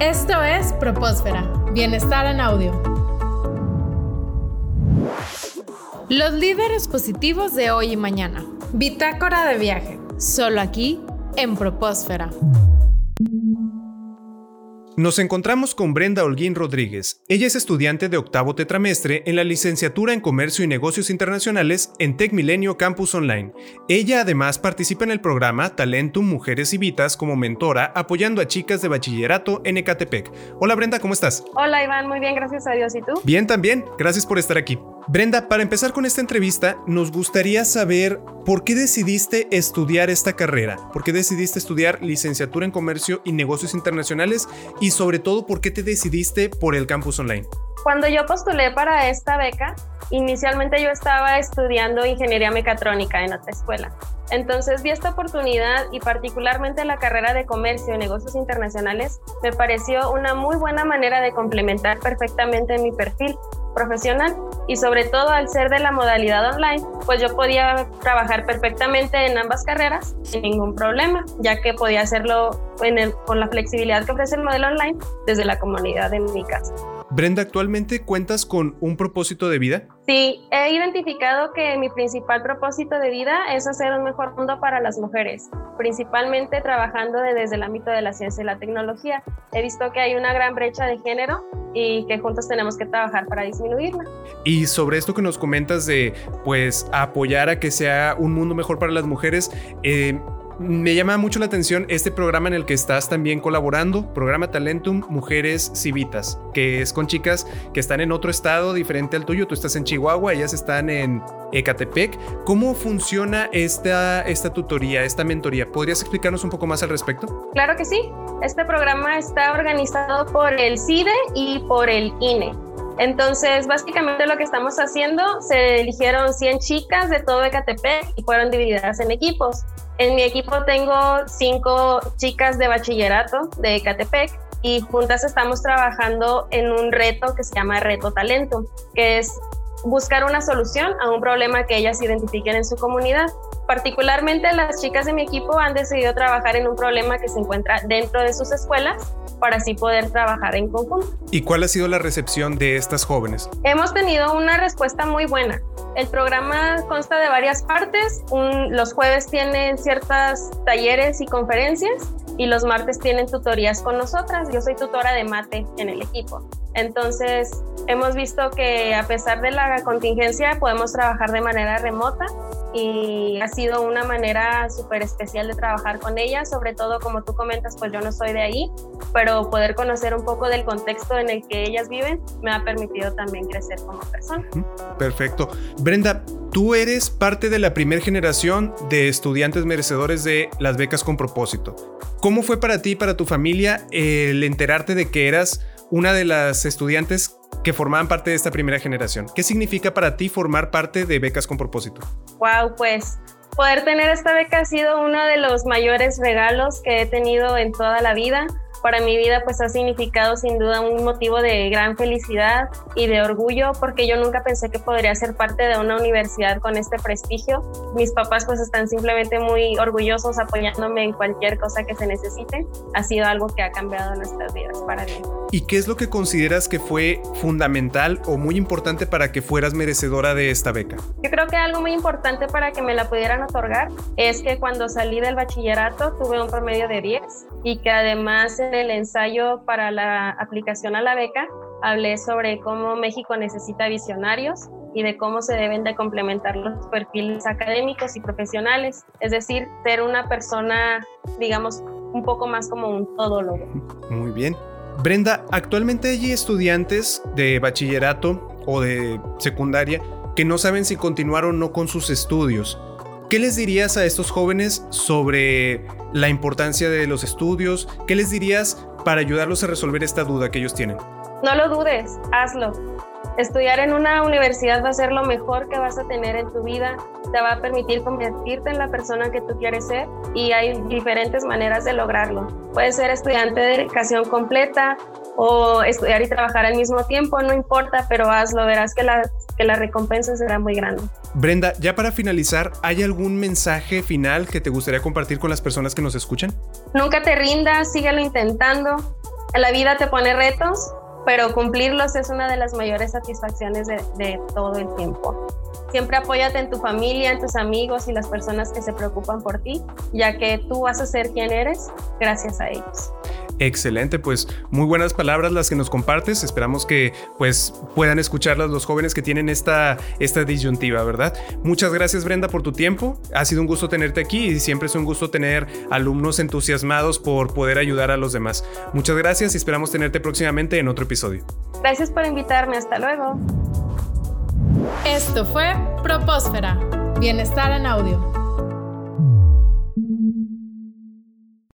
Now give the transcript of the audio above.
Esto es Propósfera, Bienestar en Audio. Los líderes positivos de hoy y mañana. Bitácora de viaje, solo aquí en Propósfera. Nos encontramos con Brenda Holguín Rodríguez. Ella es estudiante de octavo tetramestre en la licenciatura en Comercio y Negocios Internacionales en Tech Milenio Campus Online. Ella además participa en el programa Talentum Mujeres y Vitas como mentora, apoyando a chicas de bachillerato en Ecatepec. Hola Brenda, ¿cómo estás? Hola Iván, muy bien, gracias a Dios. ¿Y tú? Bien también, gracias por estar aquí. Brenda, para empezar con esta entrevista, nos gustaría saber por qué decidiste estudiar esta carrera, por qué decidiste estudiar licenciatura en Comercio y Negocios Internacionales y sobre todo por qué te decidiste por el campus online. Cuando yo postulé para esta beca, inicialmente yo estaba estudiando ingeniería mecatrónica en otra escuela. Entonces vi esta oportunidad y particularmente la carrera de comercio y negocios internacionales me pareció una muy buena manera de complementar perfectamente mi perfil profesional y sobre todo al ser de la modalidad online, pues yo podía trabajar perfectamente en ambas carreras sin ningún problema, ya que podía hacerlo con la flexibilidad que ofrece el modelo online desde la comunidad de mi casa. Brenda, ¿actualmente cuentas con un propósito de vida? Sí, he identificado que mi principal propósito de vida es hacer un mejor mundo para las mujeres, principalmente trabajando desde el ámbito de la ciencia y la tecnología. He visto que hay una gran brecha de género y que juntos tenemos que trabajar para disminuirla. Y sobre esto que nos comentas de pues apoyar a que sea un mundo mejor para las mujeres, eh, me llama mucho la atención este programa en el que estás también colaborando, programa Talentum Mujeres Civitas, que es con chicas que están en otro estado diferente al tuyo. Tú estás en Chihuahua, ellas están en Ecatepec. ¿Cómo funciona esta, esta tutoría, esta mentoría? ¿Podrías explicarnos un poco más al respecto? Claro que sí. Este programa está organizado por el CIDE y por el INE. Entonces, básicamente lo que estamos haciendo, se eligieron 100 chicas de todo Ecatepec y fueron divididas en equipos. En mi equipo tengo cinco chicas de bachillerato de Ecatepec y juntas estamos trabajando en un reto que se llama Reto Talento, que es buscar una solución a un problema que ellas identifiquen en su comunidad. Particularmente las chicas de mi equipo han decidido trabajar en un problema que se encuentra dentro de sus escuelas para así poder trabajar en conjunto. ¿Y cuál ha sido la recepción de estas jóvenes? Hemos tenido una respuesta muy buena. El programa consta de varias partes. los jueves tienen ciertos talleres y conferencias y los martes tienen tutorías con nosotras. Yo soy tutora de mate en el equipo. Entonces, hemos visto que a pesar de la contingencia podemos trabajar de manera remota y ha sido una manera súper especial de trabajar con ellas, sobre todo como tú comentas, pues yo no soy de ahí, pero poder conocer un poco del contexto en el que ellas viven me ha permitido también crecer como persona. Perfecto. Brenda, tú eres parte de la primera generación de estudiantes merecedores de las becas con propósito. ¿Cómo fue para ti y para tu familia el enterarte de que eras una de las estudiantes que formaban parte de esta primera generación. ¿Qué significa para ti formar parte de Becas con propósito? Wow, pues poder tener esta beca ha sido uno de los mayores regalos que he tenido en toda la vida para mi vida pues ha significado sin duda un motivo de gran felicidad y de orgullo porque yo nunca pensé que podría ser parte de una universidad con este prestigio. Mis papás pues están simplemente muy orgullosos apoyándome en cualquier cosa que se necesite. Ha sido algo que ha cambiado nuestras vidas para mí. ¿Y qué es lo que consideras que fue fundamental o muy importante para que fueras merecedora de esta beca? Yo creo que algo muy importante para que me la pudieran otorgar es que cuando salí del bachillerato tuve un promedio de 10 y que además en el ensayo para la aplicación a la beca hablé sobre cómo México necesita visionarios y de cómo se deben de complementar los perfiles académicos y profesionales, es decir, ser una persona, digamos, un poco más como un todólogo. Muy bien. Brenda, actualmente hay estudiantes de bachillerato o de secundaria que no saben si continuar o no con sus estudios. ¿Qué les dirías a estos jóvenes sobre la importancia de los estudios? ¿Qué les dirías para ayudarlos a resolver esta duda que ellos tienen? No lo dudes, hazlo. Estudiar en una universidad va a ser lo mejor que vas a tener en tu vida, te va a permitir convertirte en la persona que tú quieres ser y hay diferentes maneras de lograrlo. Puedes ser estudiante de educación completa o estudiar y trabajar al mismo tiempo, no importa, pero hazlo, verás que la, que la recompensa será muy grande. Brenda, ya para finalizar, ¿hay algún mensaje final que te gustaría compartir con las personas que nos escuchan? Nunca te rindas, síguelo intentando. La vida te pone retos, pero cumplirlos es una de las mayores satisfacciones de, de todo el tiempo. Siempre apóyate en tu familia, en tus amigos y las personas que se preocupan por ti, ya que tú vas a ser quien eres gracias a ellos. Excelente, pues muy buenas palabras las que nos compartes. Esperamos que pues puedan escucharlas los jóvenes que tienen esta, esta disyuntiva, ¿verdad? Muchas gracias Brenda por tu tiempo. Ha sido un gusto tenerte aquí y siempre es un gusto tener alumnos entusiasmados por poder ayudar a los demás. Muchas gracias y esperamos tenerte próximamente en otro episodio. Gracias por invitarme. Hasta luego. Esto fue Propósfera. Bienestar en audio.